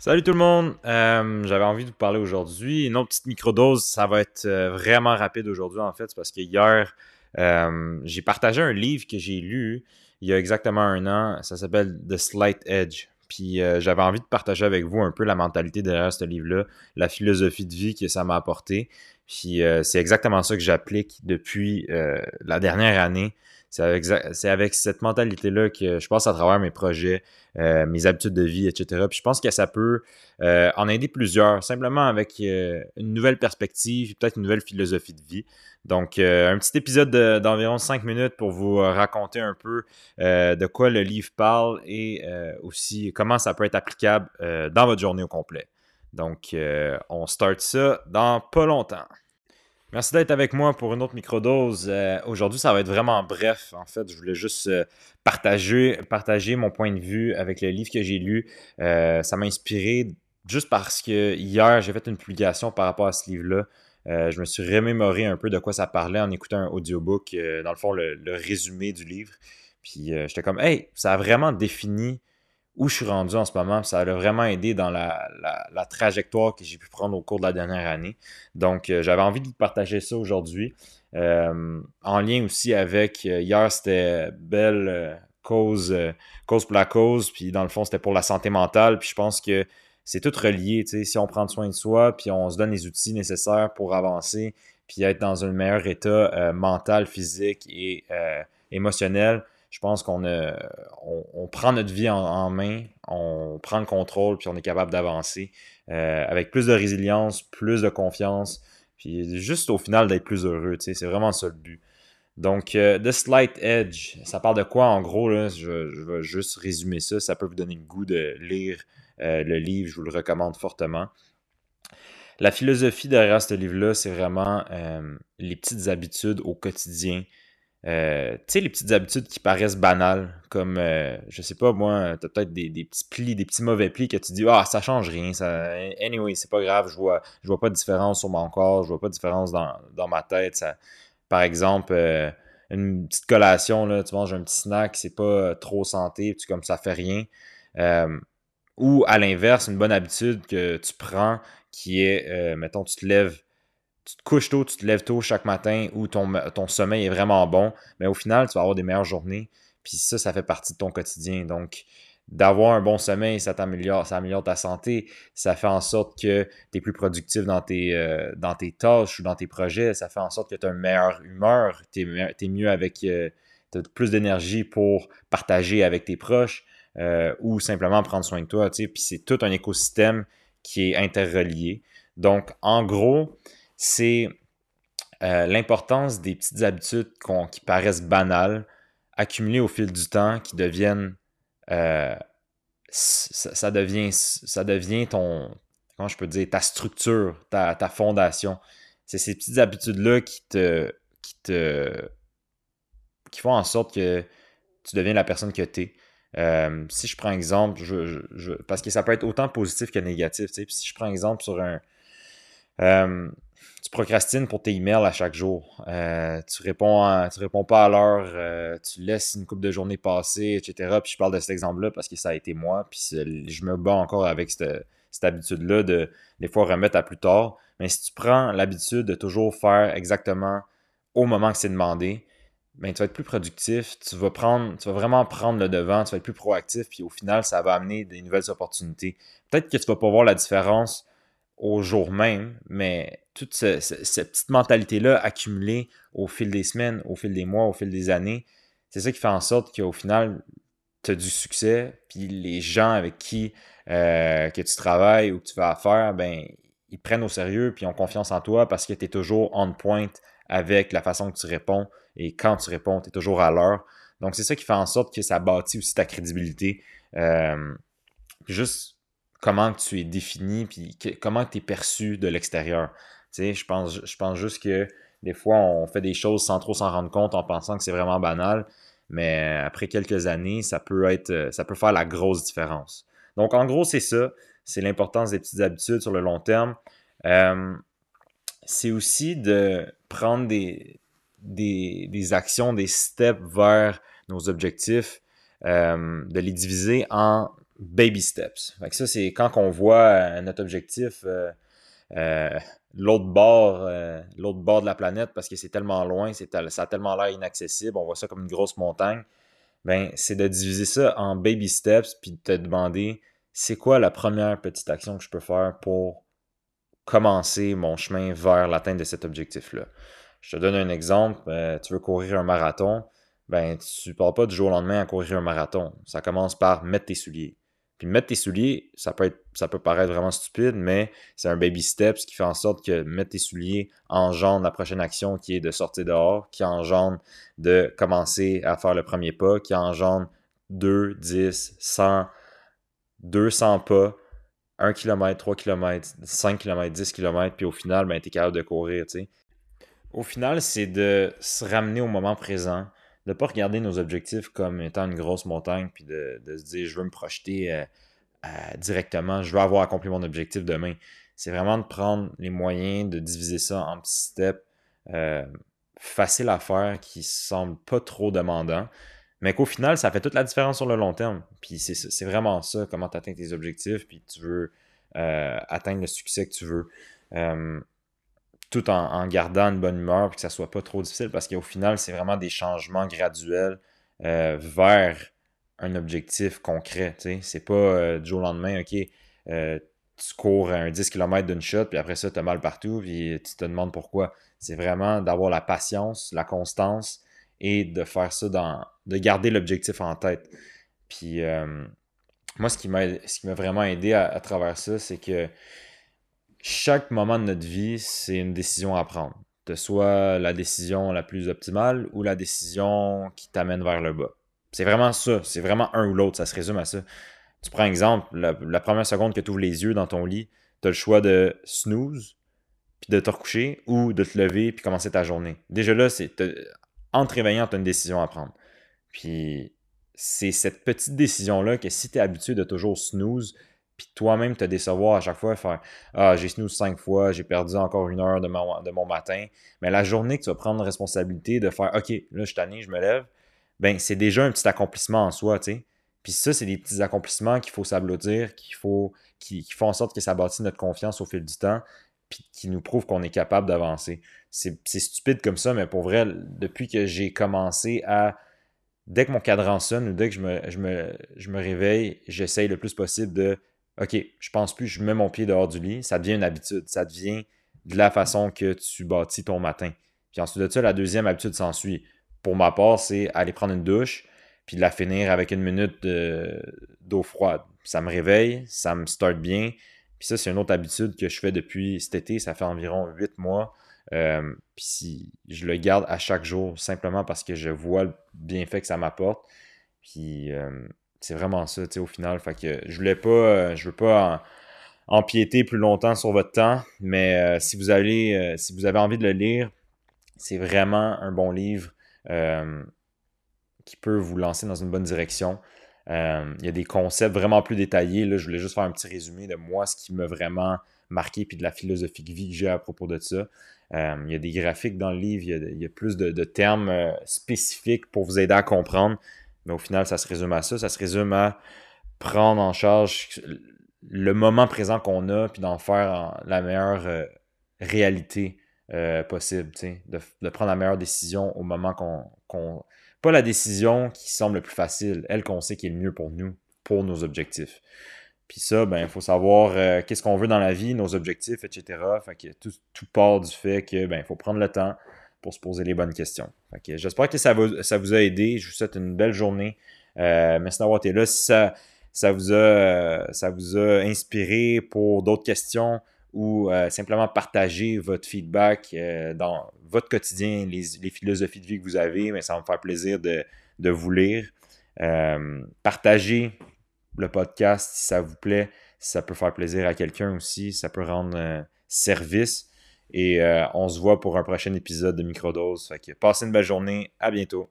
Salut tout le monde, euh, j'avais envie de vous parler aujourd'hui. Une autre petite microdose, ça va être euh, vraiment rapide aujourd'hui en fait, parce que hier, euh, j'ai partagé un livre que j'ai lu il y a exactement un an, ça s'appelle The Slight Edge. Puis j'avais envie de partager avec vous un peu la mentalité derrière ce livre-là, la philosophie de vie que ça m'a apporté. Puis c'est exactement ça que j'applique depuis la dernière année. C'est avec, cette mentalité-là que je passe à travers mes projets, euh, mes habitudes de vie, etc. Puis je pense que ça peut euh, en aider plusieurs, simplement avec euh, une nouvelle perspective, peut-être une nouvelle philosophie de vie. Donc, un petit épisode d'environ 5 minutes pour vous raconter un peu de quoi le livre parle et aussi comment ça peut être applicable dans votre journée au complet. Donc, on start ça dans pas longtemps. Merci d'être avec moi pour une autre microdose. Euh, aujourd'hui, ça va être vraiment bref. En fait, je voulais juste euh, partager, partager mon point de vue avec le livre que j'ai lu. Euh, ça m'a inspiré juste parce que hier, j'ai fait une publication par rapport à ce livre-là. je me suis remémoré un peu de quoi ça parlait en écoutant un audiobook, dans le fond, le, le, résumé du livre. Puis j'étais comme, hey, ça a vraiment défini où je suis rendu en ce moment. Ça a vraiment aidé dans la, trajectoire que j'ai pu prendre au cours de la dernière année. Donc, euh, j'avais envie de partager ça aujourd'hui. Euh, en lien aussi avec, euh, hier, c'était belle cause, cause pour la cause, puis dans le fond, c'était pour la santé mentale. Puis je pense que c'est tout relié. Si on prend soin de soi, puis on se donne les outils nécessaires pour avancer, puis être dans un meilleur état mental, physique et émotionnel, je pense qu'on on, prend notre vie en, main, on prend le contrôle, puis on est capable d'avancer euh, avec plus de résilience, plus de confiance, puis juste au final d'être plus heureux. C'est vraiment ça le but. Donc, euh, The Slight Edge, ça parle de quoi en gros? Là, je, vais juste résumer ça. Ça peut vous donner le goût de lire euh, le livre. Je vous le recommande fortement. La philosophie derrière ce livre-là, c'est vraiment les petites habitudes au quotidien euh, tu sais, les petites habitudes qui paraissent banales, comme, euh, je sais pas, moi, t'as peut-être des, petits plis, des petits mauvais plis que tu dis, ah, ça change rien, ça, anyway, c'est pas grave, je vois, je vois pas de différence sur mon corps, je vois pas de différence dans, ma tête. Par exemple, euh, une petite collation, là, tu manges un petit snack, c'est pas trop santé, tu comme ça fait rien. ou à l'inverse, une bonne habitude que tu prends qui est, mettons, tu te lèves tu te couches tôt, tu te lèves tôt chaque matin ou ton, ton sommeil est vraiment bon, mais au final, tu vas avoir des meilleures journées. Puis ça, ça fait partie de ton quotidien. Donc, d'avoir un bon sommeil, ça t'améliore, ça améliore ta santé, ça fait en sorte que tu es plus productif dans tes, euh, dans tes tâches ou dans tes projets, ça fait en sorte que tu as une meilleure humeur, tu es, mieux avec, euh, tu as plus d'énergie pour partager avec tes proches euh, ou simplement prendre soin de toi, puis c'est tout un écosystème qui est interrelié. Donc, en gros, c'est euh, l'importance des petites habitudes qui paraissent banales, accumulées au fil du temps, qui deviennent. Euh, ça, devient, ça devient ton. Comment je peux dire Ta structure, ta, fondation. C'est ces petites habitudes-là qui te, qui te. qui font en sorte que tu deviens la personne que tu es. Euh, si je prends exemple, je, parce que ça peut être autant positif que négatif. Si je prends exemple sur un, tu procrastines pour tes emails à chaque jour. Euh, tu réponds réponds pas à l'heure, euh, tu laisses une coupe de journée passer, etc. Puis je parle de cet exemple-là parce que ça a été moi. Puis je me bats encore avec cette, habitude-là de des fois remettre à plus tard. Mais si tu prends l'habitude de toujours faire exactement au moment que c'est demandé, ben, tu vas être plus productif, tu vas tu vas vraiment prendre le devant, tu vas être plus proactif, puis au final, ça va amener des nouvelles opportunités. Peut-être que tu vas pas voir la différence au jour même, mais toute cette petite mentalité-là accumulée au fil des semaines, au fil des mois, au fil des années, c'est ça qui fait en sorte qu'au final, tu as du succès, puis les gens avec qui euh, que tu travailles ou que tu vas faire, ben, ils prennent au sérieux, puis ont confiance en toi parce que tu es toujours on point avec la façon que tu réponds, et quand tu réponds, tu es toujours à l'heure. Donc, c'est ça qui fait en sorte que ça bâtit aussi ta crédibilité. Euh, juste comment tu es défini, puis comment tu es perçu de l'extérieur. Tu sais, je pense, je pense juste que des fois, on fait des choses sans trop s'en rendre compte en pensant que c'est vraiment banal, mais après quelques années, ça peut être, ça peut faire la grosse différence. Donc, en gros, c'est ça. C'est l'importance des petites habitudes sur le long terme. Euh, c'est aussi de prendre des, des, actions, des steps vers nos objectifs, euh, de les diviser en baby steps. Ça, c'est quand on voit notre objectif l'autre bord, l'autre bord de la planète parce que c'est tellement loin, c'est ça a tellement l'air inaccessible, on voit ça comme une grosse montagne. Ben, c'est de diviser ça en baby steps puis de te demander c'est quoi la première petite action que je peux faire pour commencer mon chemin vers l'atteinte de cet objectif-là? Je te donne un exemple. Euh, tu veux courir un marathon, ben tu ne pars pas du jour au lendemain à courir un marathon. Ça commence par mettre tes souliers. Puis mettre tes souliers, ça peut, être, ça peut paraître vraiment stupide, mais c'est un baby step, ce qui fait en sorte que mettre tes souliers engendre la prochaine action qui est de sortir dehors, qui engendre de commencer à faire le premier pas, qui engendre 2, 10, 100, 200 pas, 1 km, 3 km, 5 km, 10 km, puis au final, ben, tu es capable de courir. sais. Au final, c'est de se ramener au moment présent, de ne pas regarder nos objectifs comme étant une grosse montagne, puis de, se dire je veux me projeter euh, directement, je veux avoir accompli mon objectif demain. C'est vraiment de prendre les moyens de diviser ça en petits steps euh, faciles à faire qui semblent pas trop demandants, mais qu'au final, ça fait toute la différence sur le long terme. Puis c'est vraiment ça, comment tu atteins tes objectifs, puis tu veux euh, atteindre le succès que tu veux. Euh, tout en, gardant une bonne humeur, puis que ça soit pas trop difficile, parce qu'au final, c'est vraiment des changements graduels euh, vers un objectif concret. C'est pas du jour au lendemain, OK, tu cours un 10 km d'une shot, puis après ça, tu as mal partout, puis tu te demandes pourquoi. C'est vraiment d'avoir la patience, la constance, et de faire ça dans. de garder l'objectif en tête. Puis euh, moi, ce qui m'a vraiment aidé à, travers ça, c'est que chaque moment de notre vie, c'est une décision à prendre. Ce soit la décision la plus optimale ou la décision qui t'amène vers le bas. C'est vraiment ça. C'est vraiment un ou l'autre. Ça se résume à ça. Tu prends exemple, la, la première seconde que tu ouvres les yeux dans ton lit, tu as le choix de snooze, puis de te recoucher, ou de te lever, puis commencer ta journée. Déjà là, c'est en te réveillant, tu as une décision à prendre. Puis c'est cette petite décision-là que si tu es habitué de toujours snooze, puis toi-même te décevoir à chaque fois, faire Ah, j'ai snooze cinq fois, j'ai perdu encore une heure de mon, de mon matin. Mais la journée que tu vas prendre responsabilité de faire OK, là, je suis je me lève, ben c'est déjà un petit accomplissement en soi, tu sais. Puis ça, c'est des petits accomplissements qu'il faut s'applaudir, qu'il faut, qui, qui, font en sorte que ça bâtit notre confiance au fil du temps puis qui nous prouve qu'on est capable d'avancer. C'est stupide comme ça, mais pour vrai, depuis que j'ai commencé à. Dès que mon cadran sonne ou dès que je me, je me, je me réveille, j'essaye le plus possible de. OK, je pense plus, je mets mon pied dehors du lit. Ça devient une habitude. Ça devient de la façon que tu bâtis ton matin. Puis ensuite de ça, la deuxième habitude s'ensuit. Pour ma part, c'est aller prendre une douche, puis de la finir avec une minute d'eau froide. Ça me réveille, ça me start bien, puis ça, c'est une autre habitude que je fais depuis cet été. Ça fait environ huit mois. Euh, puis si je le garde à chaque jour simplement parce que je vois le bienfait que ça m'apporte. Puis euh, c'est vraiment ça, tu sais, au final. Fait que je voulais pas, euh, je veux pas empiéter plus longtemps sur votre temps, mais si vous avez, si vous avez envie de le lire, c'est vraiment un bon livre qui peut vous lancer dans une bonne direction. Euh, il y a des concepts vraiment plus détaillés. Là, je voulais juste faire un petit résumé de moi, ce qui m'a vraiment marqué, puis de la philosophie de vie que j'ai à propos de ça. Euh, il y a des graphiques dans le livre, il y a, plus de, termes euh, spécifiques pour vous aider à comprendre. Mais au final, ça se résume à ça. Ça se résume à prendre en charge le moment présent qu'on a, puis d'en faire la meilleure réalité possible. De, de, prendre la meilleure décision au moment qu'on pas la décision qui semble le plus facile, elle qu'on sait qui est le mieux pour nous, pour nos objectifs. Puis ça, ben, il faut savoir euh, qu'est-ce qu'on veut dans la vie, nos objectifs, etc. Fait que tout, tout part du fait que ben, il faut prendre le temps pour se poser les bonnes questions. j'espère que ça vous, a aidé. Je vous souhaite une belle journée. Euh, merci d'avoir été là. Si ça, ça, vous a, ça vous a inspiré pour d'autres questions, ou euh, simplement partager votre feedback euh, dans votre quotidien, les, philosophies de vie que vous avez, mais ça va me faire plaisir de, vous lire. Partagez le podcast si ça vous plaît, si ça peut faire plaisir à quelqu'un aussi, ça peut rendre service. Et on se voit pour un prochain épisode de Microdose. Fait que passez une belle journée, à bientôt.